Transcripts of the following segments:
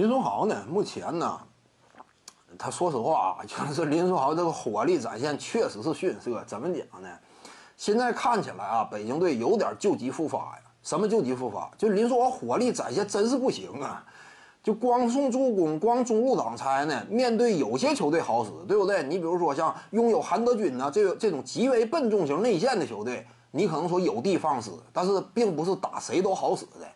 林书豪呢，目前呢，他说实话啊，就是林书豪这个火力展现确实是逊色。怎么讲呢？现在看起来啊，北京队有点旧疾复发呀。什么救急复发？就林书豪火力展现真是不行啊！就光送助攻，光中路挡拆呢。面对有些球队好使，对不对？你比如说像拥有韩德君呢，这这种极为笨重型内线的球队，你可能说有的放矢，但是并不是打谁都好使的。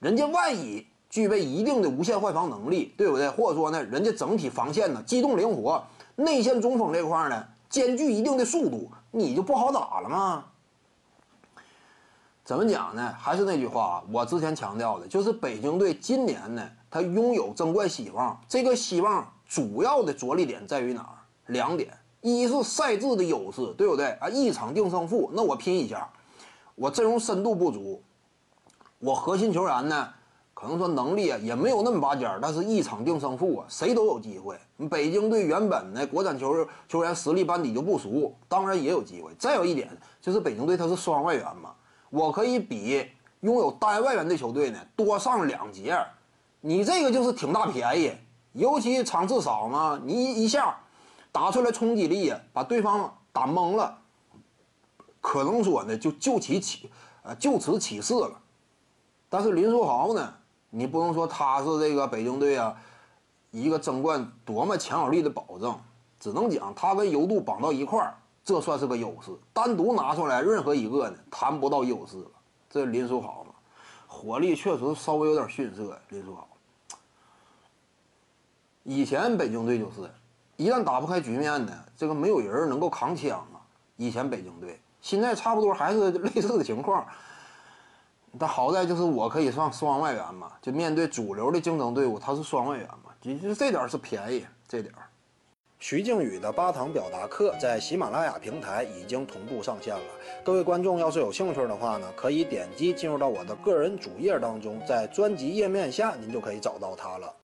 人家万一具备一定的无限换防能力，对不对？或者说呢，人家整体防线呢机动灵活，内线中锋这块呢兼具一定的速度，你就不好打了吗？怎么讲呢？还是那句话，我之前强调的，就是北京队今年呢，他拥有争冠希望。这个希望主要的着力点在于哪儿？两点：一是赛制的优势，对不对啊？一场定胜负，那我拼一下，我阵容深度不足，我核心球员呢，可能说能力啊也没有那么拔尖儿，但是一场定胜负啊，谁都有机会。北京队原本呢，国产球球员实力班底就不俗，当然也有机会。再有一点就是北京队他是双外援嘛。我可以比拥有单外援的球队呢多上两节，你这个就是挺大便宜，尤其场次少嘛，你一下打出来冲击力，把对方打懵了，可能说呢就就其起，呃就此起势了。但是林书豪呢，你不能说他是这个北京队啊一个争冠多么强有力的保证，只能讲他跟尤度绑到一块儿。这算是个优势，单独拿出来任何一个呢，谈不到优势了。这林书豪嘛，火力确实稍微有点逊色。林书豪，以前北京队就是，一旦打不开局面呢，这个没有人能够扛枪啊。以前北京队，现在差不多还是类似的情况。但好在就是我可以上双外援嘛，就面对主流的竞争队伍，他是双外援嘛，其实这点是便宜，这点。徐静宇的八堂表达课在喜马拉雅平台已经同步上线了。各位观众要是有兴趣的话呢，可以点击进入到我的个人主页当中，在专辑页面下您就可以找到它了。